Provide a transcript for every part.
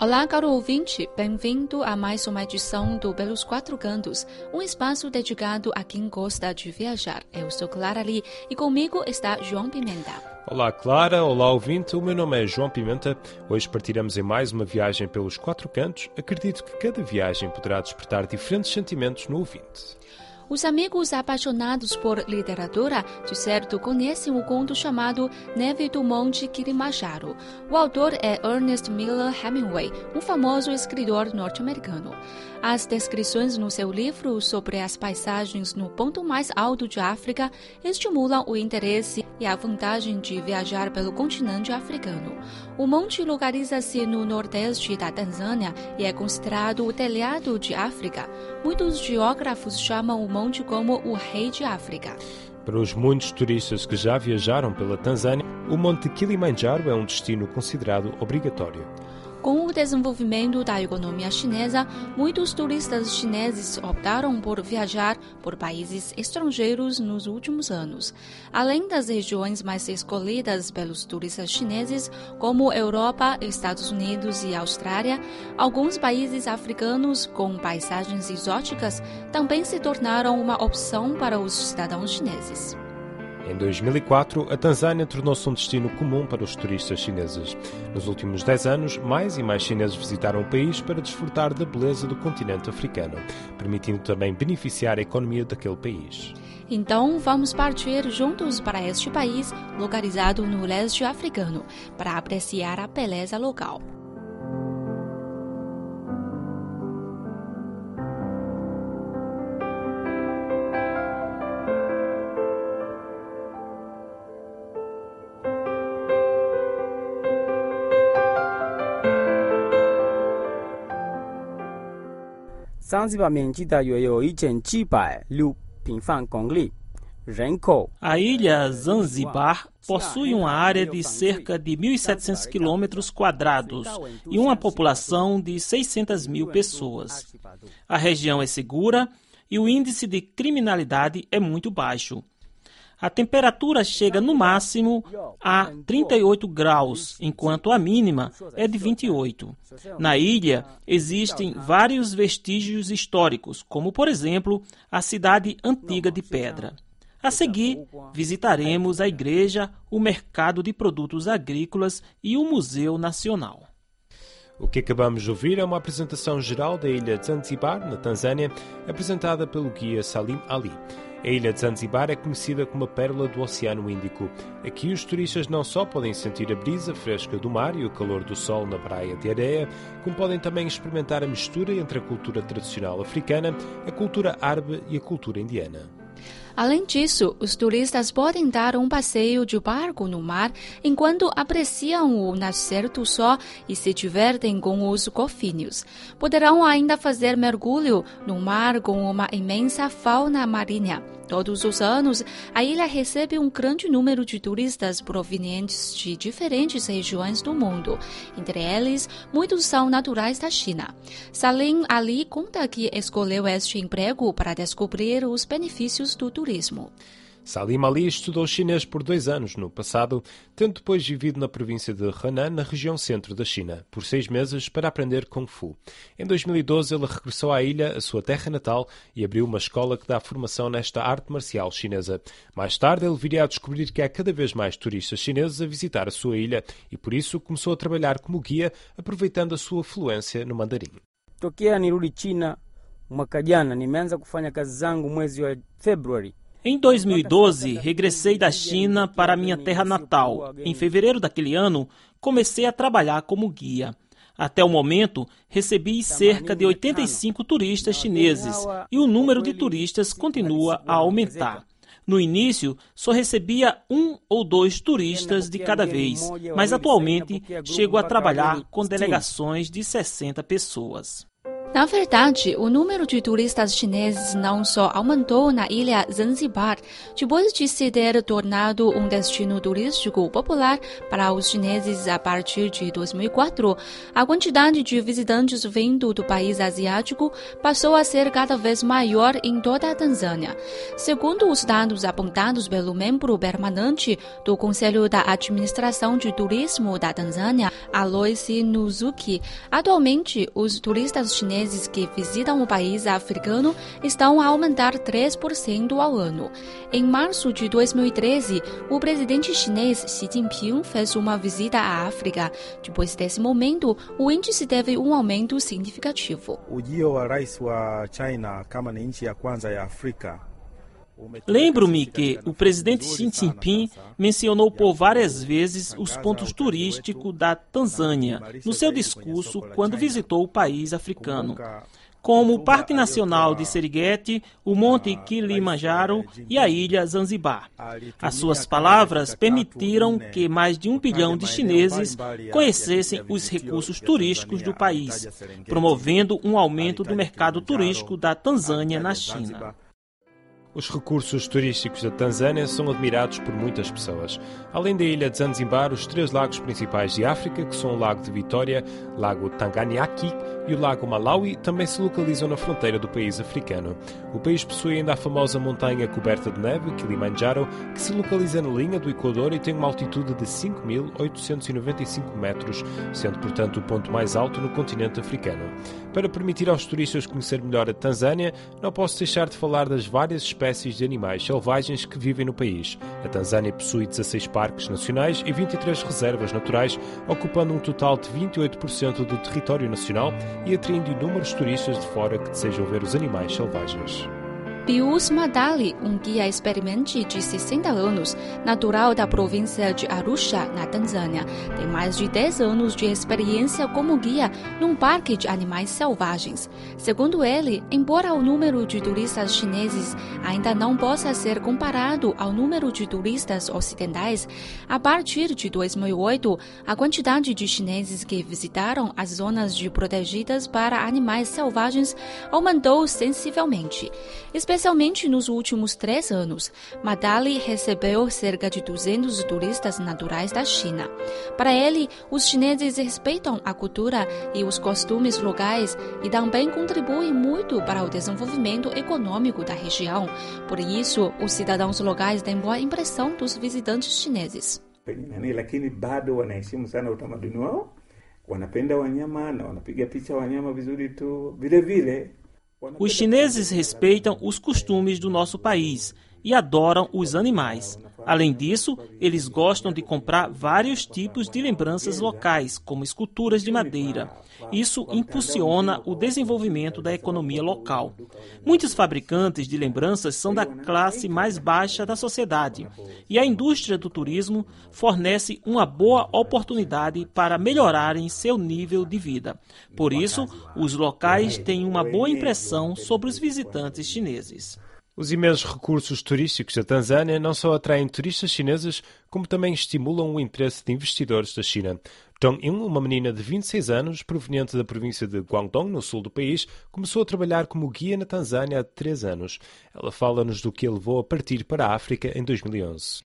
Olá, caro ouvinte, bem-vindo a mais uma edição do Pelos Quatro Cantos, um espaço dedicado a quem gosta de viajar. Eu sou Clara Lee e comigo está João Pimenta. Olá, Clara. Olá, ouvinte. O meu nome é João Pimenta. Hoje partiremos em mais uma viagem pelos quatro cantos. Acredito que cada viagem poderá despertar diferentes sentimentos no ouvinte. Os amigos apaixonados por literatura de certo conhecem o conto chamado Neve do Monte Kilimanjaro. O autor é Ernest Miller Hemingway, um famoso escritor norte-americano. As descrições no seu livro sobre as paisagens no ponto mais alto de África estimulam o interesse e a vantagem de viajar pelo continente africano. O monte localiza-se no nordeste da Tanzânia e é considerado o telhado de África. Muitos geógrafos chamam o monte como o rei de África. Para os muitos turistas que já viajaram pela Tanzânia, o Monte Kilimanjaro é um destino considerado obrigatório. Com o desenvolvimento da economia chinesa, muitos turistas chineses optaram por viajar por países estrangeiros nos últimos anos. Além das regiões mais escolhidas pelos turistas chineses, como Europa, Estados Unidos e Austrália, alguns países africanos com paisagens exóticas também se tornaram uma opção para os cidadãos chineses. Em 2004, a Tanzânia tornou-se um destino comum para os turistas chineses. Nos últimos 10 anos, mais e mais chineses visitaram o país para desfrutar da beleza do continente africano, permitindo também beneficiar a economia daquele país. Então, vamos partir juntos para este país, localizado no leste africano, para apreciar a beleza local. 桑吉巴面积大约有一千七百六平方公里。人口 A ilha Zanzibar possui uma área de cerca de 1.700 quilômetros quadrados e uma população de 600 mil pessoas. A região é segura e o índice de criminalidade é muito baixo. A temperatura chega no máximo a 38 graus, enquanto a mínima é de 28. Na ilha existem vários vestígios históricos, como por exemplo a cidade antiga de pedra. A seguir, visitaremos a igreja, o mercado de produtos agrícolas e o Museu Nacional. O que acabamos de ouvir é uma apresentação geral da ilha de Zanzibar, na Tanzânia, apresentada pelo guia Salim Ali. A ilha de Zanzibar é conhecida como a pérola do Oceano Índico. Aqui os turistas não só podem sentir a brisa fresca do mar e o calor do sol na praia de areia, como podem também experimentar a mistura entre a cultura tradicional africana, a cultura árabe e a cultura indiana. Além disso, os turistas podem dar um passeio de barco no mar enquanto apreciam o nascer do sol e se divertem com os golfinhos. Poderão ainda fazer mergulho no mar com uma imensa fauna marinha. Todos os anos, a ilha recebe um grande número de turistas provenientes de diferentes regiões do mundo. Entre eles, muitos são naturais da China. Salim Ali conta que escolheu este emprego para descobrir os benefícios do turismo. Salim Ali estudou chinês por dois anos no passado, tendo depois vivido na província de Henan, na região centro da China, por seis meses para aprender Kung Fu. Em 2012, ele regressou à ilha, a sua terra natal, e abriu uma escola que dá formação nesta arte marcial chinesa. Mais tarde, ele viria a descobrir que há cada vez mais turistas chineses a visitar a sua ilha e, por isso, começou a trabalhar como guia, aproveitando a sua fluência no mandarim. Tokea nirudi China mwaka jana, nimeanza kufanya kazi zangu mwezi wa Februari. Em 2012, regressei da China para minha terra natal. Em fevereiro daquele ano, comecei a trabalhar como guia. Até o momento, recebi cerca de 85 turistas chineses e o número de turistas continua a aumentar. No início, só recebia um ou dois turistas de cada vez, mas atualmente chego a trabalhar com delegações de 60 pessoas. Na verdade, o número de turistas chineses não só aumentou na ilha Zanzibar, depois de se ter tornado um destino turístico popular para os chineses a partir de 2004, a quantidade de visitantes vindo do país asiático passou a ser cada vez maior em toda a Tanzânia. Segundo os dados apontados pelo membro permanente do Conselho da Administração de Turismo da Tanzânia, Alois Nuzuki, atualmente os turistas chineses chineses que visitam o país africano estão a aumentar 3% ao ano. Em março de 2013, o presidente chinês Xi Jinping fez uma visita à África. Depois desse momento, o índice teve um aumento significativo. Ujio wa rais wa China kama ni nchi Lembro-me que o presidente Xi Jinping mencionou por várias vezes os pontos turísticos da Tanzânia no seu discurso quando visitou o país africano, como o Parque Nacional de Serengeti, o Monte Kilimanjaro e a ilha Zanzibar. As suas palavras permitiram que mais de um bilhão de chineses conhecessem os recursos turísticos do país, promovendo um aumento do mercado turístico da Tanzânia na China. Os recursos turísticos da Tanzânia são admirados por muitas pessoas. Além da ilha de Zanzibar, os três lagos principais de África, que são o Lago de Vitória, Lago Tanganyika e o Lago Malawi, também se localizam na fronteira do país africano. O país possui ainda a famosa montanha coberta de neve, Kilimanjaro, que se localiza na linha do Equador e tem uma altitude de 5.895 metros, sendo, portanto, o ponto mais alto no continente africano. Para permitir aos turistas conhecer melhor a Tanzânia, não posso deixar de falar das várias espécies de animais selvagens que vivem no país. A Tanzânia possui 16 parques nacionais e 23 reservas naturais, ocupando um total de 28% do território nacional e atraindo inúmeros turistas de fora que desejam ver os animais selvagens. Pius Madali, um guia experimente de 60 anos, natural da província de Arusha, na Tanzânia, tem mais de 10 anos de experiência como guia num parque de animais selvagens. Segundo ele, embora o número de turistas chineses ainda não possa ser comparado ao número de turistas ocidentais, a partir de 2008, a quantidade de chineses que visitaram as zonas de protegidas para animais selvagens aumentou sensivelmente especialmente nos últimos três anos. Madali recebeu cerca de 200 turistas naturais da China. Para ele, os chineses respeitam a cultura e os costumes locais e também contribuem muito para o desenvolvimento econômico da região. Por isso, os cidadãos locais têm boa impressão dos visitantes chineses. wanapenda wanyama na wanapiga picha wanyama vizuri tu. Vile vile os chineses respeitam os costumes do nosso país e adoram os animais. Além disso, eles gostam de comprar vários tipos de lembranças locais, como esculturas de madeira. Isso impulsiona o desenvolvimento da economia local. Muitos fabricantes de lembranças são da classe mais baixa da sociedade, e a indústria do turismo fornece uma boa oportunidade para melhorarem seu nível de vida. Por isso, os locais têm uma boa impressão sobre os visitantes chineses. Os imensos recursos turísticos da Tanzânia não só atraem turistas chineses, como também estimulam o interesse de investidores da China. Zhang Ying, uma menina de 26 anos, proveniente da província de Guangdong, no sul do país, começou a trabalhar como guia na Tanzânia há três anos. Ela fala-nos do que a levou a partir para a África em 2011.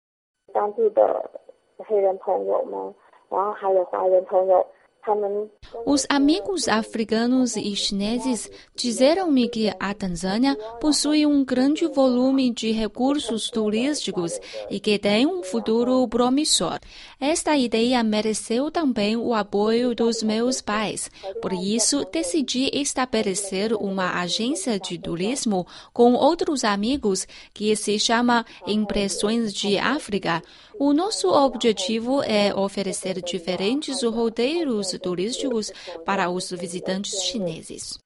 Os amigos africanos e chineses disseram-me que a Tanzânia possui um grande volume de recursos turísticos e que tem um futuro promissor. Esta ideia mereceu também o apoio dos meus pais. Por isso, decidi estabelecer uma agência de turismo com outros amigos que se chama Impressões de África. O nosso objetivo é oferecer diferentes roteiros turísticos para os visitantes chineses.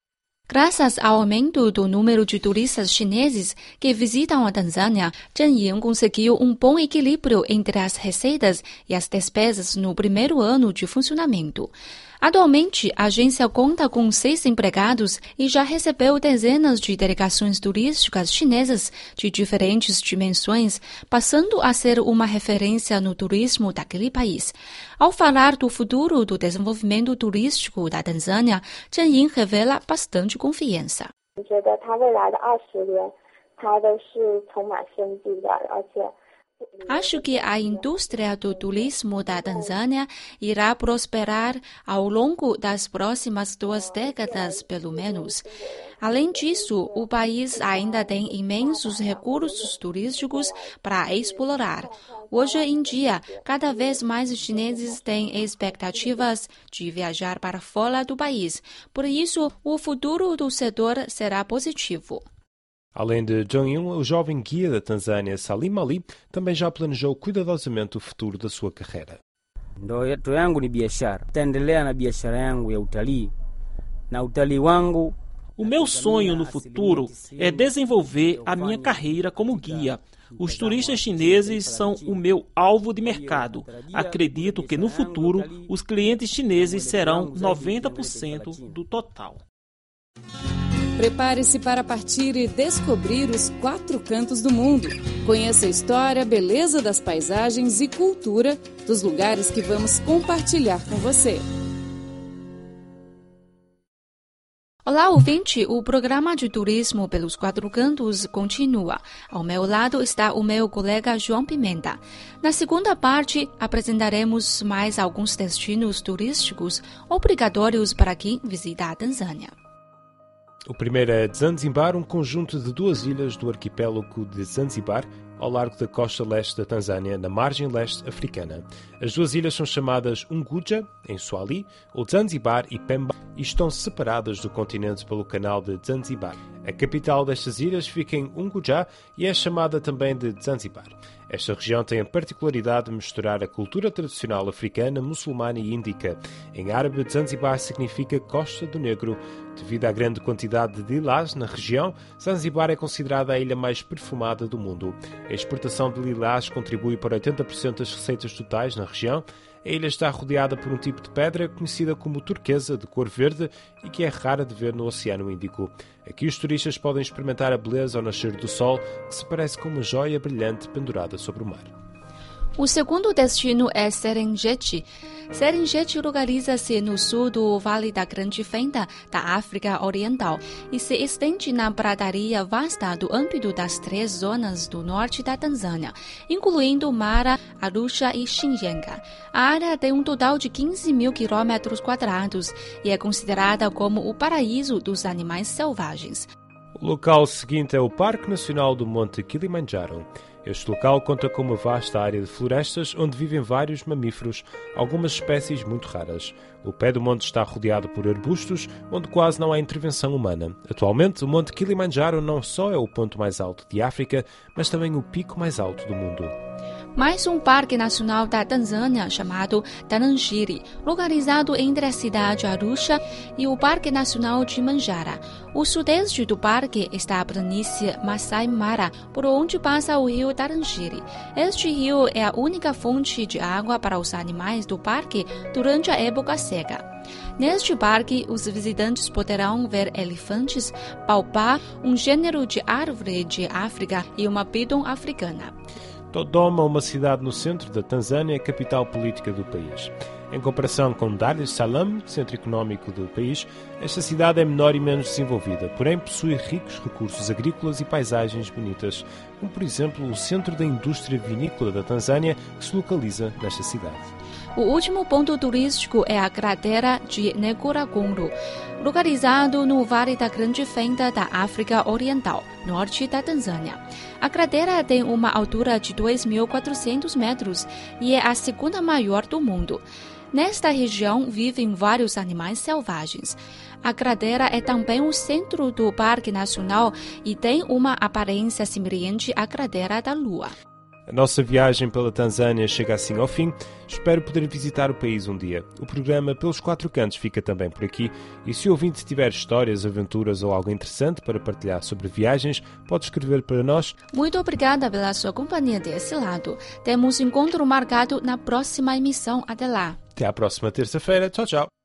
Graças ao aumento do número de turistas chineses que visitam a Tanzânia, Zheng Ying conseguiu um bom equilíbrio entre as receitas e as despesas no primeiro ano de funcionamento. Atualmente, a agência conta com seis empregados e já recebeu dezenas de delegações turísticas chinesas de diferentes dimensões, passando a ser uma referência no turismo daquele país. Ao falar do futuro do desenvolvimento turístico da Tanzânia, Chen Yin revela bastante confiança. Eu acho que Acho que a indústria do turismo da Tanzânia irá prosperar ao longo das próximas duas décadas, pelo menos. Além disso, o país ainda tem imensos recursos turísticos para explorar. Hoje em dia, cada vez mais chineses têm expectativas de viajar para fora do país. Por isso, o futuro do setor será positivo. Além de Zhang Yun, o jovem guia da Tanzânia Salim Ali também já planejou cuidadosamente o futuro da sua carreira. Ndoto yangu ni biashara, na biashara yangu ya utalii na utalii wangu O meu sonho no futuro é desenvolver a minha carreira como guia. Os turistas chineses são o meu alvo de mercado. Acredito que no futuro os clientes chineses serão 90% do total. Prepare-se para partir e descobrir os quatro cantos do mundo. Conheça a história, beleza das paisagens e cultura dos lugares que vamos compartilhar com você. Olá, ouvinte! O programa de turismo pelos quatro cantos continua. Ao meu lado está o meu colega João Pimenta. Na segunda parte, apresentaremos mais alguns destinos turísticos obrigatórios para quem visita a Tanzânia. O primeiro é Zanzibar, um conjunto de duas ilhas do arquipélago de Zanzibar, ao largo da costa leste da Tanzânia, na margem leste africana. As duas ilhas são chamadas Unguja, em Swahili, ou Zanzibar e Pemba, e estão separadas do continente pelo canal de Zanzibar. A capital destas ilhas fica em Unguja e é chamada também de Zanzibar. Esta região tem a particularidade de misturar a cultura tradicional africana, muçulmana e índica. Em árabe, Zanzibar significa Costa do Negro. Devido à grande quantidade de lilás na região, Zanzibar é considerada a ilha mais perfumada do mundo. A exportação de lilás contribui para 80% das receitas totais na região. A ilha está rodeada por um tipo de pedra conhecida como turquesa, de cor verde e que é rara de ver no Oceano Índico. Aqui os turistas podem experimentar a beleza ao nascer do sol, que se parece com uma joia brilhante pendurada sobre o mar. O segundo destino é Serengeti. Serengeti localiza-se no sul do Vale da Grande Fenda, da África Oriental, e se estende na pradaria vasta do âmbito das três zonas do norte da Tanzânia, incluindo Mara, Arusha e Shinyanga. A área tem um total de 15 mil quilômetros quadrados e é considerada como o paraíso dos animais selvagens. O local seguinte é o Parque Nacional do Monte Kilimanjaro. Este local conta com uma vasta área de florestas onde vivem vários mamíferos, algumas espécies muito raras. O pé do monte está rodeado por arbustos, onde quase não há intervenção humana. Atualmente, o Monte Kilimanjaro não só é o ponto mais alto de África, mas também o pico mais alto do mundo. Mais um parque nacional da Tanzânia chamado Tarangire, localizado entre a cidade Arusha e o Parque Nacional de Manjara. O sudeste do parque está a planície Masai Mara, por onde passa o rio Tarangire. Este rio é a única fonte de água para os animais do parque durante a época seca. Neste parque, os visitantes poderão ver elefantes, palpar um gênero de árvore de África e uma piton africana. Dodoma, uma cidade no centro da Tanzânia, capital política do país. Em comparação com Dar es Salaam, centro económico do país, esta cidade é menor e menos desenvolvida, porém possui ricos recursos agrícolas e paisagens bonitas, como por exemplo o centro da indústria vinícola da Tanzânia, que se localiza nesta cidade. O último ponto turístico é a cratera de Ngorongoro, localizado no Vale da Grande Fenda da África Oriental, norte da Tanzânia. A cratera tem uma altura de 2.400 metros e é a segunda maior do mundo. Nesta região vivem vários animais selvagens. A cratera é também o centro do Parque Nacional e tem uma aparência semelhante à cratera da Lua. A nossa viagem pela Tanzânia chega assim ao fim. Espero poder visitar o país um dia. O programa Pelos Quatro Cantos fica também por aqui. E se o ouvinte tiver histórias, aventuras ou algo interessante para partilhar sobre viagens, pode escrever para nós. Muito obrigada pela sua companhia desse lado. Temos encontro marcado na próxima emissão. Até lá. Até à próxima terça-feira. Tchau, tchau.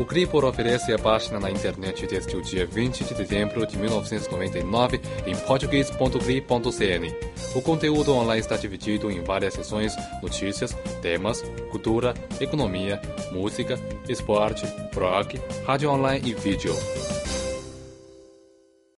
O Cripor oferece a página na internet desde o dia 20 de dezembro de 1999 em português.cri.cn. O conteúdo online está dividido em várias seções: notícias, temas, cultura, economia, música, esporte, rock, rádio online e vídeo.